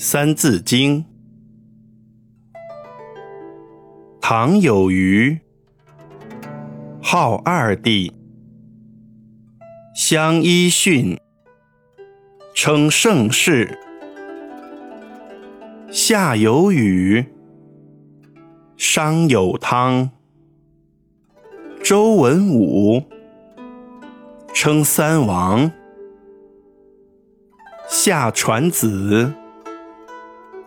三字经》：唐有虞，号二帝，相揖逊，称盛世。夏有禹，商有汤，周文武，称三王。夏传子，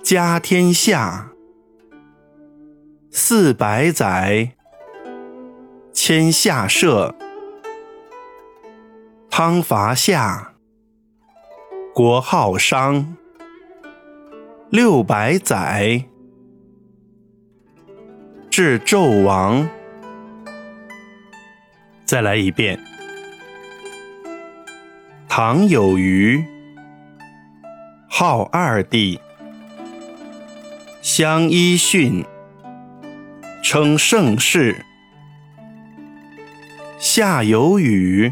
家天下，四百载，迁下社。汤伐夏，国号商，六百载，至纣王。再来一遍。唐有虞。号二帝，相依训，称盛世。夏有禹，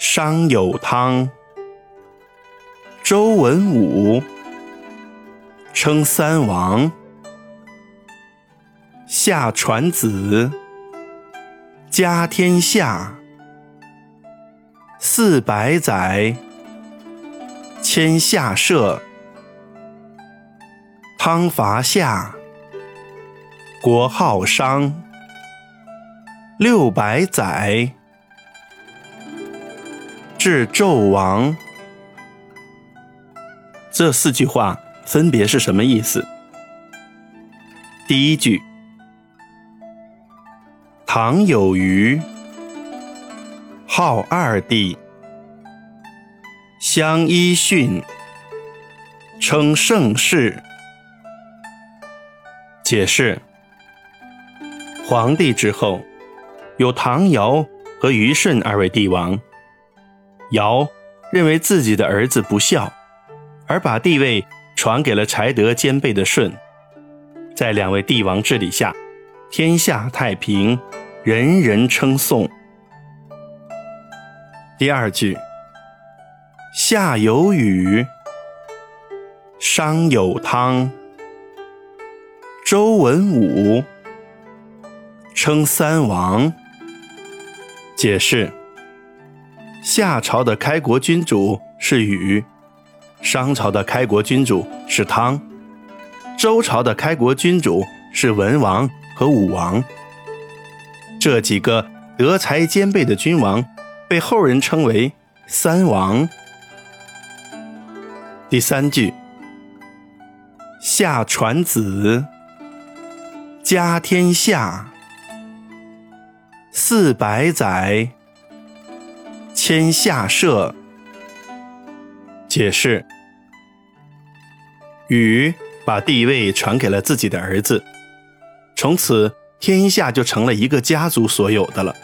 商有汤，周文武，称三王。夏传子，家天下，四百载。迁下社，汤伐夏，国号商，六百载，至纣王。这四句话分别是什么意思？第一句：唐有虞，号二帝。相揖逊，称盛世。解释：皇帝之后，有唐尧和虞舜二位帝王。尧认为自己的儿子不孝，而把帝位传给了才德兼备的舜。在两位帝王治理下，天下太平，人人称颂。第二句。夏有禹，商有汤，周文武，称三王。解释：夏朝的开国君主是禹，商朝的开国君主是汤，周朝的开国君主是文王和武王。这几个德才兼备的君王，被后人称为三王。第三句，夏传子，家天下，四百载，迁下社。解释：禹把帝位传给了自己的儿子，从此天下就成了一个家族所有的了。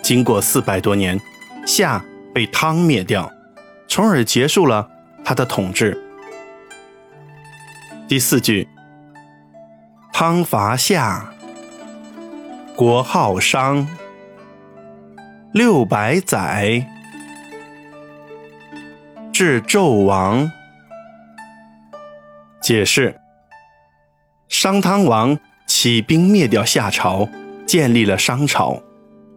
经过四百多年，夏被汤灭掉，从而结束了。他的统治。第四句，汤伐夏，国号商，六百载，至纣王。解释：商汤王起兵灭掉夏朝，建立了商朝，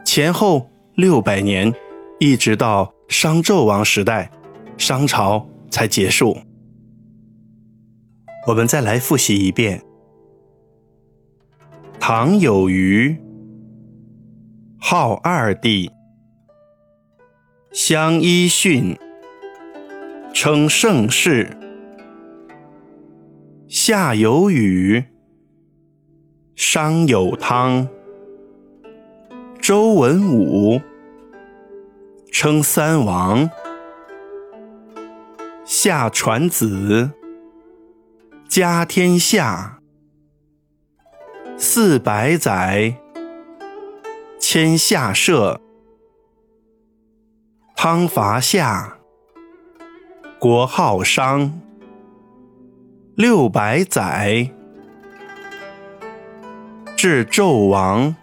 前后六百年，一直到商纣王时代，商朝。才结束。我们再来复习一遍：唐有虞，号二帝，相揖逊，称盛世；夏有禹，商有汤，周文武，称三王。夏传子，家天下，四百载，迁下社。汤伐夏，国号商，六百载，至纣王。